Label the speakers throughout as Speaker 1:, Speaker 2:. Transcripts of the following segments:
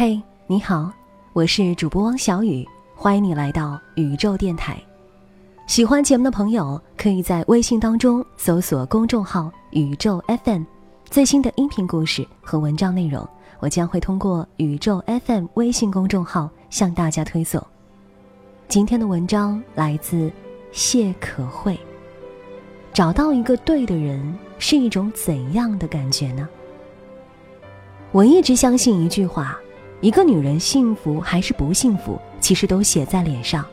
Speaker 1: 嘿，你好，我是主播汪小雨，欢迎你来到宇宙电台。喜欢节目的朋友，可以在微信当中搜索公众号“宇宙 FM”，最新的音频故事和文章内容，我将会通过宇宙 FM 微信公众号向大家推送。今天的文章来自谢可慧。找到一个对的人是一种怎样的感觉呢？我一直相信一句话：一个女人幸福还是不幸福，其实都写在脸上。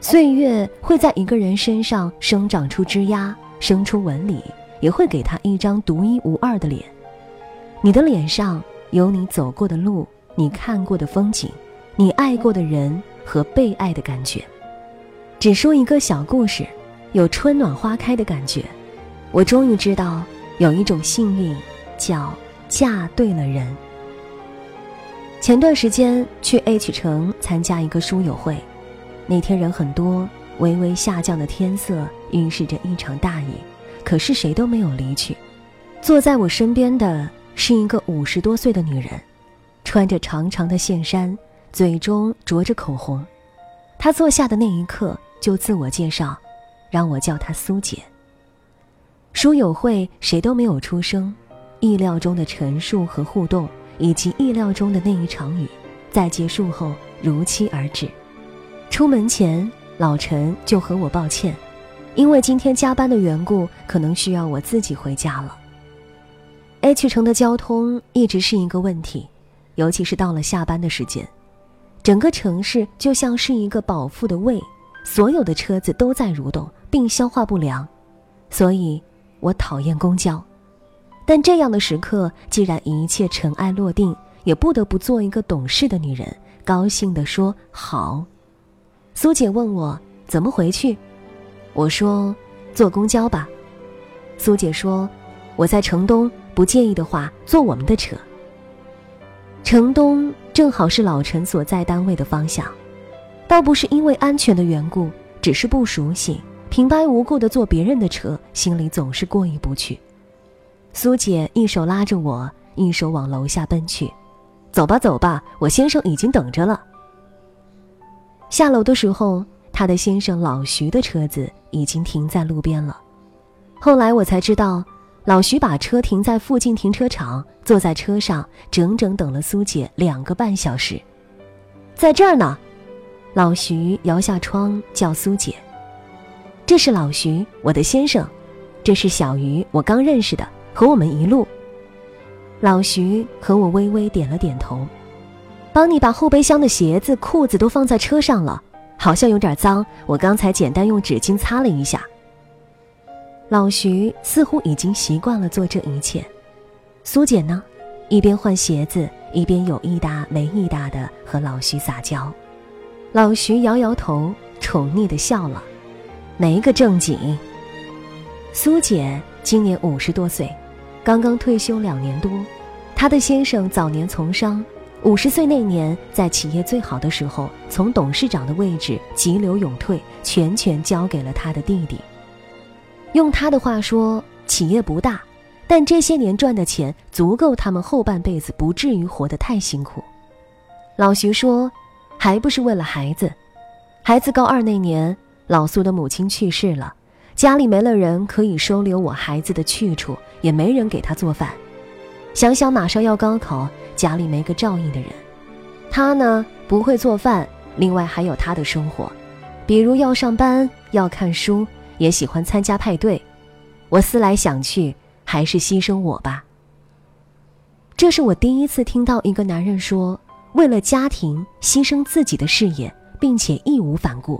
Speaker 1: 岁月会在一个人身上生长出枝桠，生出纹理，也会给他一张独一无二的脸。你的脸上有你走过的路，你看过的风景，你爱过的人和被爱的感觉。只说一个小故事。有春暖花开的感觉，我终于知道有一种幸运，叫嫁对了人。前段时间去 H 城参加一个书友会，那天人很多，微微下降的天色预示着一场大雨，可是谁都没有离去。坐在我身边的是一个五十多岁的女人，穿着长长的线衫，嘴中着着口红。她坐下的那一刻就自我介绍。让我叫她苏姐。书友会谁都没有出声，意料中的陈述和互动，以及意料中的那一场雨，在结束后如期而至。出门前，老陈就和我抱歉，因为今天加班的缘故，可能需要我自己回家了。H 城的交通一直是一个问题，尤其是到了下班的时间，整个城市就像是一个饱腹的胃。所有的车子都在蠕动，并消化不良，所以我讨厌公交。但这样的时刻，既然一切尘埃落定，也不得不做一个懂事的女人，高兴地说好。苏姐问我怎么回去，我说坐公交吧。苏姐说我在城东，不介意的话坐我们的车。城东正好是老陈所在单位的方向。倒不是因为安全的缘故，只是不熟悉，平白无故的坐别人的车，心里总是过意不去。苏姐一手拉着我，一手往楼下奔去，走吧走吧，我先生已经等着了。下楼的时候，她的先生老徐的车子已经停在路边了。后来我才知道，老徐把车停在附近停车场，坐在车上整整等了苏姐两个半小时，在这儿呢。老徐摇下窗，叫苏姐：“这是老徐，我的先生；这是小鱼，我刚认识的，和我们一路。”老徐和我微微点了点头，帮你把后备箱的鞋子、裤子都放在车上了，好像有点脏，我刚才简单用纸巾擦了一下。老徐似乎已经习惯了做这一切，苏姐呢，一边换鞋子，一边有一搭没一搭的和老徐撒娇。老徐摇摇头，宠溺的笑了，没个正经。苏姐今年五十多岁，刚刚退休两年多，她的先生早年从商，五十岁那年在企业最好的时候，从董事长的位置急流勇退，全权交给了他的弟弟。用他的话说，企业不大，但这些年赚的钱足够他们后半辈子不至于活得太辛苦。老徐说。还不是为了孩子，孩子高二那年，老苏的母亲去世了，家里没了人可以收留我孩子的去处，也没人给他做饭。想想马上要高考，家里没个照应的人，他呢不会做饭，另外还有他的生活，比如要上班、要看书，也喜欢参加派对。我思来想去，还是牺牲我吧。这是我第一次听到一个男人说。为了家庭牺牲自己的事业，并且义无反顾。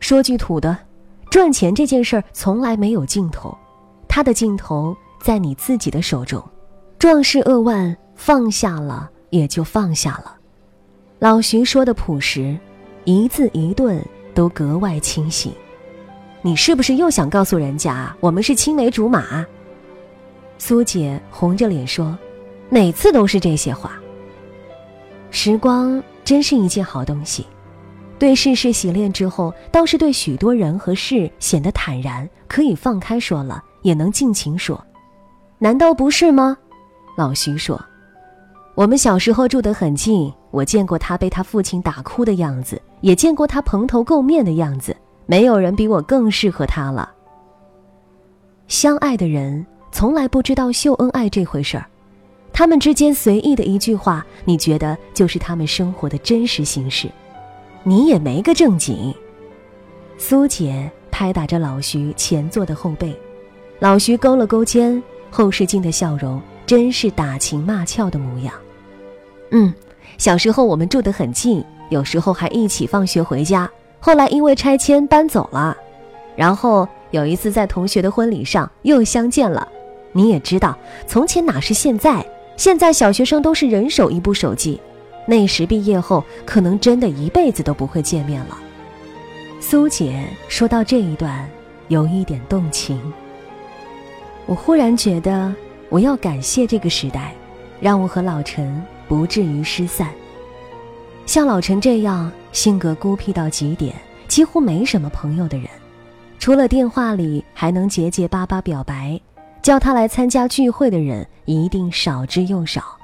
Speaker 1: 说句土的，赚钱这件事儿从来没有尽头，它的尽头在你自己的手中。壮士扼腕，放下了也就放下了。老徐说的朴实，一字一顿都格外清晰。你是不是又想告诉人家我们是青梅竹马？苏姐红着脸说：“每次都是这些话。”时光真是一件好东西，对世事洗练之后，倒是对许多人和事显得坦然，可以放开说了，也能尽情说，难道不是吗？老徐说：“我们小时候住得很近，我见过他被他父亲打哭的样子，也见过他蓬头垢面的样子。没有人比我更适合他了。相爱的人从来不知道秀恩爱这回事儿，他们之间随意的一句话，你觉得就是他们生活的真实形式。你也没个正经。苏姐拍打着老徐前座的后背，老徐勾了勾肩，后视镜的笑容真是打情骂俏的模样。嗯，小时候我们住得很近，有时候还一起放学回家。后来因为拆迁搬走了，然后有一次在同学的婚礼上又相见了。你也知道，从前哪是现在？现在小学生都是人手一部手机，那时毕业后可能真的一辈子都不会见面了。苏姐说到这一段，有一点动情。我忽然觉得，我要感谢这个时代，让我和老陈不至于失散。像老陈这样性格孤僻到极点、几乎没什么朋友的人，除了电话里还能结结巴巴表白，叫他来参加聚会的人一定少之又少。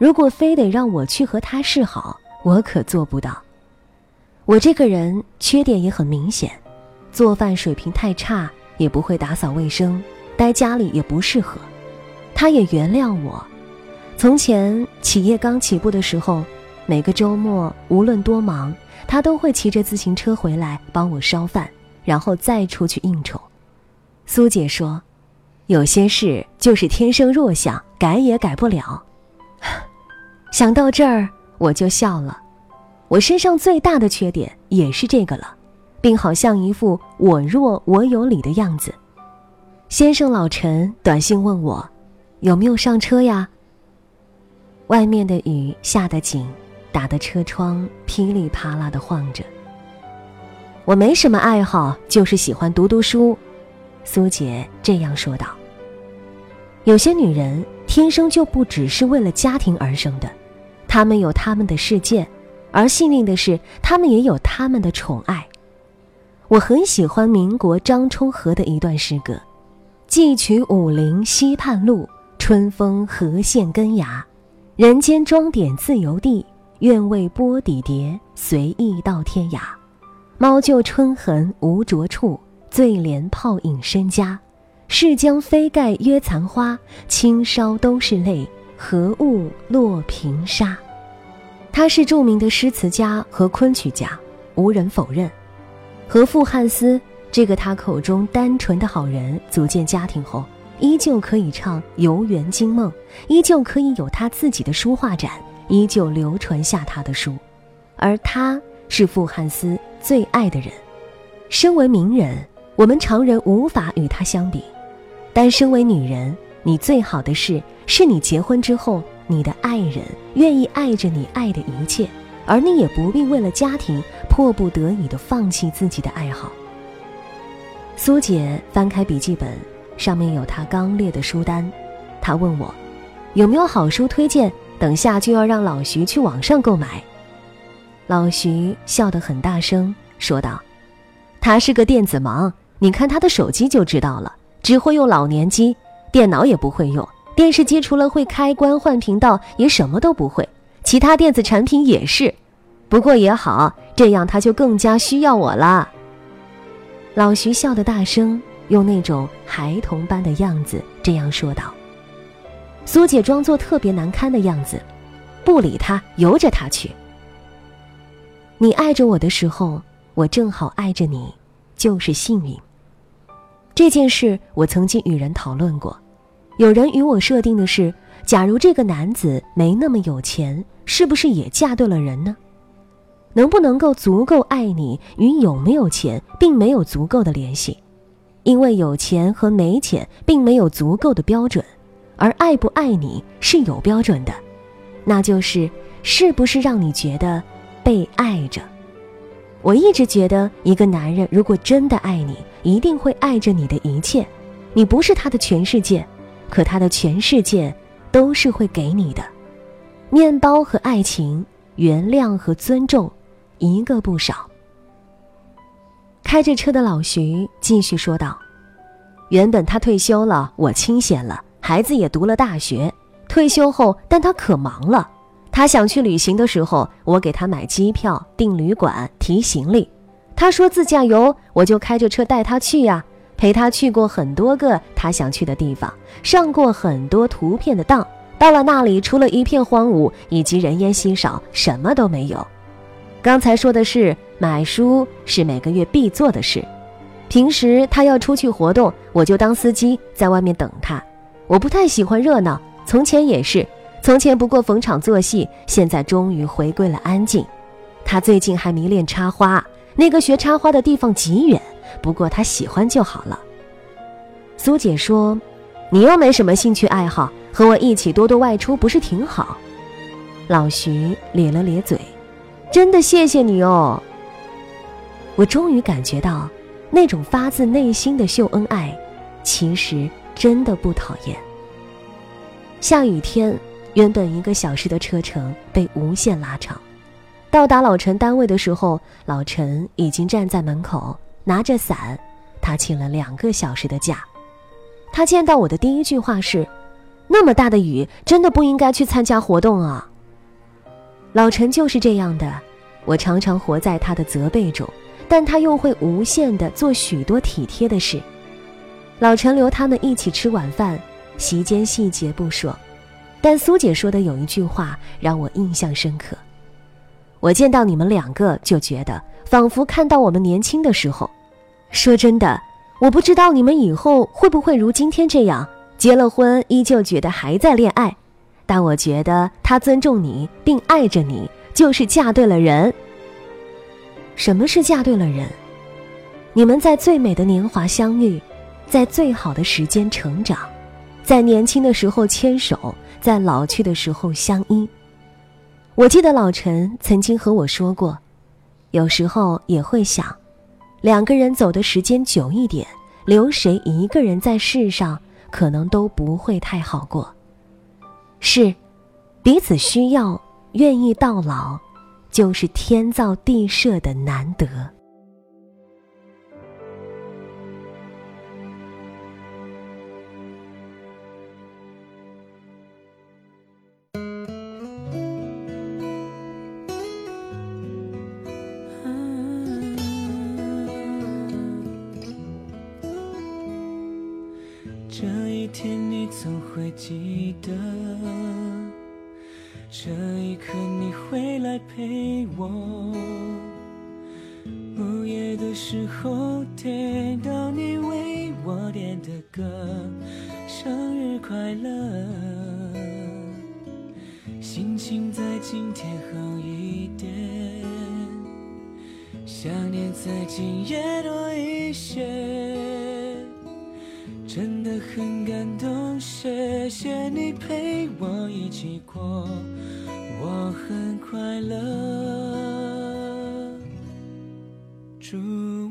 Speaker 1: 如果非得让我去和他示好，我可做不到。我这个人缺点也很明显，做饭水平太差，也不会打扫卫生，待家里也不适合。他也原谅我。从前企业刚起步的时候。每个周末，无论多忙，他都会骑着自行车回来帮我烧饭，然后再出去应酬。苏姐说：“有些事就是天生弱项，改也改不了。”想到这儿，我就笑了。我身上最大的缺点也是这个了，并好像一副我弱我有理的样子。先生老陈短信问我：“有没有上车呀？”外面的雨下得紧。打的车窗噼里啪啦的晃着。我没什么爱好，就是喜欢读读书。苏姐这样说道。有些女人天生就不只是为了家庭而生的，他们有他们的世界，而幸运的是，他们也有他们的宠爱。我很喜欢民国张充和的一段诗歌：“寄取武陵西畔路，春风和县根芽，人间装点自由地。”愿为波底蝶随意到天涯，猫就春痕无着处，醉怜泡影身家。是将飞盖约残花，轻烧都是泪，何物落平沙？他是著名的诗词家和昆曲家，无人否认。和傅汉思这个他口中单纯的好人组建家庭后，依旧可以唱《游园惊梦》，依旧可以有他自己的书画展。依旧流传下他的书，而他是傅汉思最爱的人。身为名人，我们常人无法与他相比。但身为女人，你最好的事是你结婚之后，你的爱人愿意爱着你爱的一切，而你也不必为了家庭迫不得已的放弃自己的爱好。苏姐翻开笔记本，上面有她刚列的书单，她问我，有没有好书推荐？等下就要让老徐去网上购买。老徐笑得很大声，说道：“他是个电子盲，你看他的手机就知道了，只会用老年机，电脑也不会用，电视机除了会开关换频道，也什么都不会。其他电子产品也是，不过也好，这样他就更加需要我了。”老徐笑得大声，用那种孩童般的样子这样说道。苏姐装作特别难堪的样子，不理他，由着他去。你爱着我的时候，我正好爱着你，就是幸运。这件事我曾经与人讨论过，有人与我设定的是：假如这个男子没那么有钱，是不是也嫁对了人呢？能不能够足够爱你，与有没有钱并没有足够的联系，因为有钱和没钱并没有足够的标准。而爱不爱你是有标准的，那就是是不是让你觉得被爱着。我一直觉得，一个男人如果真的爱你，一定会爱着你的一切。你不是他的全世界，可他的全世界都是会给你的。面包和爱情，原谅和尊重，一个不少。开着车的老徐继续说道：“原本他退休了，我清闲了。”孩子也读了大学，退休后，但他可忙了。他想去旅行的时候，我给他买机票、订旅馆、提行李。他说自驾游，我就开着车带他去呀，陪他去过很多个他想去的地方，上过很多图片的当。到了那里，除了一片荒芜以及人烟稀少，什么都没有。刚才说的是买书是每个月必做的事。平时他要出去活动，我就当司机在外面等他。我不太喜欢热闹，从前也是。从前不过逢场作戏，现在终于回归了安静。他最近还迷恋插花，那个学插花的地方极远，不过他喜欢就好了。苏姐说：“你又没什么兴趣爱好，和我一起多多外出不是挺好？”老徐咧了咧嘴：“真的谢谢你哦。”我终于感觉到，那种发自内心的秀恩爱，其实真的不讨厌。下雨天。原本一个小时的车程被无限拉长，到达老陈单位的时候，老陈已经站在门口拿着伞。他请了两个小时的假。他见到我的第一句话是：“那么大的雨，真的不应该去参加活动啊。”老陈就是这样的，我常常活在他的责备中，但他又会无限的做许多体贴的事。老陈留他们一起吃晚饭，席间细节不说。但苏姐说的有一句话让我印象深刻，我见到你们两个就觉得仿佛看到我们年轻的时候。说真的，我不知道你们以后会不会如今天这样，结了婚依旧觉得还在恋爱。但我觉得他尊重你并爱着你，就是嫁对了人。什么是嫁对了人？你们在最美的年华相遇，在最好的时间成长，在年轻的时候牵手。在老去的时候相依。我记得老陈曾经和我说过，有时候也会想，两个人走的时间久一点，留谁一个人在世上，可能都不会太好过。是，彼此需要，愿意到老，就是天造地设的难得。
Speaker 2: 总会记得这一刻，你会来陪我。午夜的时候，听到你为我点的歌，生日快乐。心情在今天好一点，想念在今夜多一些。真的很感动，谢谢你陪我一起过，我很快乐。祝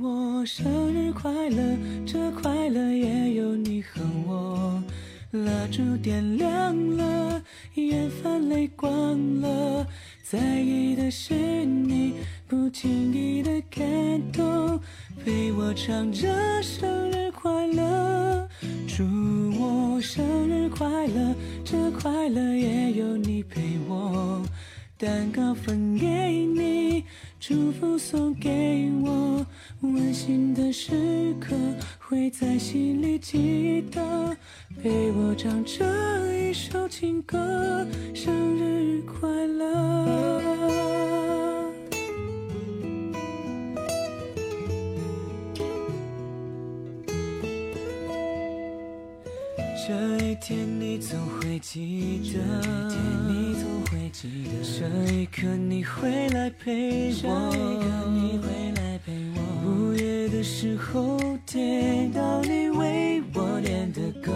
Speaker 2: 我生日快乐，这快乐也有你和我。蜡烛点亮了，眼泛泪光了，在意的是你，不经意的感动，陪我唱着生日。祝我生日快乐，这快乐也有你陪我。蛋糕分给你，祝福送给我，温馨的时刻会在心里记得。陪我唱这一首情歌，生日快乐。这一天你总会记得，这一天你总会记得，这一刻你会来陪我，午夜的时候听到你为我点的歌，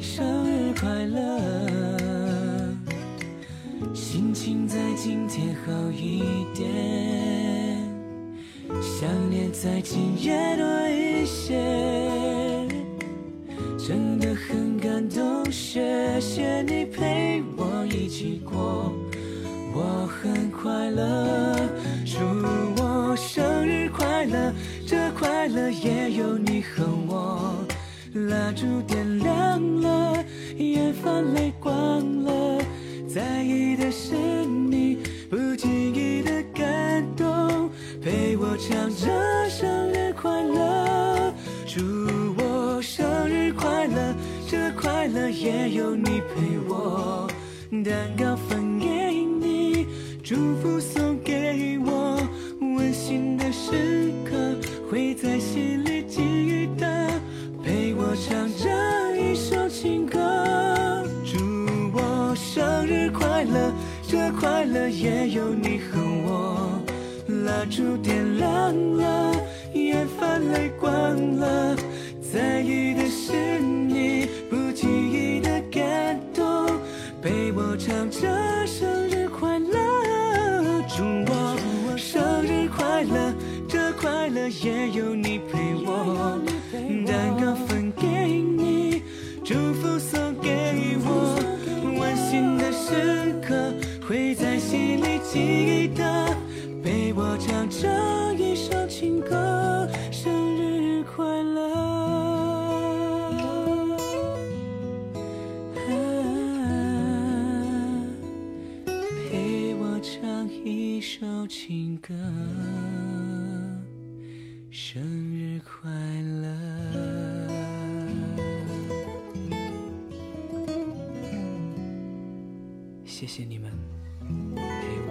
Speaker 2: 生日快乐，心情在今天好一点，想念在今夜多一些。真的很感动，谢谢你陪我一起过，我很快乐。祝我生日快乐，这快乐也有你和我。蜡烛点亮了，眼泛泪光了，在意的是你不经意的感动，陪我唱着生有你陪我，蛋糕分给你，祝福送给我，温馨的时刻会在心里记得，陪我唱着一首情歌。祝我生日快乐，这快乐也有你和我。蜡烛点亮了，眼泛泪光了，也有你陪我，蛋糕分给你，祝福送给我，温馨的时刻会在心里记忆谢谢你们陪